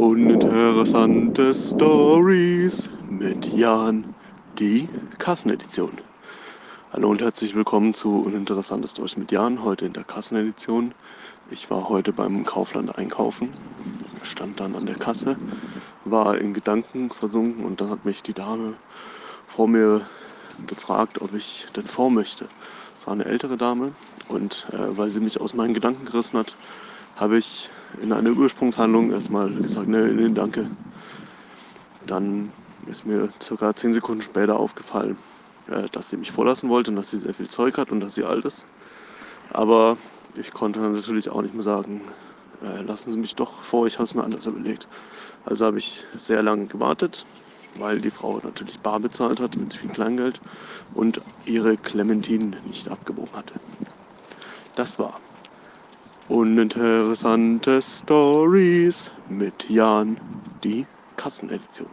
Uninteressante Stories mit Jan, die Kassenedition. Hallo und herzlich willkommen zu Uninteressante Stories mit Jan, heute in der Kassenedition. Ich war heute beim Kaufland einkaufen, stand dann an der Kasse, war in Gedanken versunken und dann hat mich die Dame vor mir gefragt, ob ich denn vor möchte. Es war eine ältere Dame und äh, weil sie mich aus meinen Gedanken gerissen hat, habe ich in einer Ursprungshandlung erstmal gesagt, nee, nee, danke. Dann ist mir circa zehn Sekunden später aufgefallen, äh, dass sie mich vorlassen wollte und dass sie sehr viel Zeug hat und dass sie alt ist. Aber ich konnte natürlich auch nicht mehr sagen, äh, lassen Sie mich doch vor, ich habe es mir anders überlegt. Also habe ich sehr lange gewartet, weil die Frau natürlich bar bezahlt hat mit viel Kleingeld und ihre Clementine nicht abgebogen hatte. Das war Uninteressante Stories mit Jan, die Kassenedition.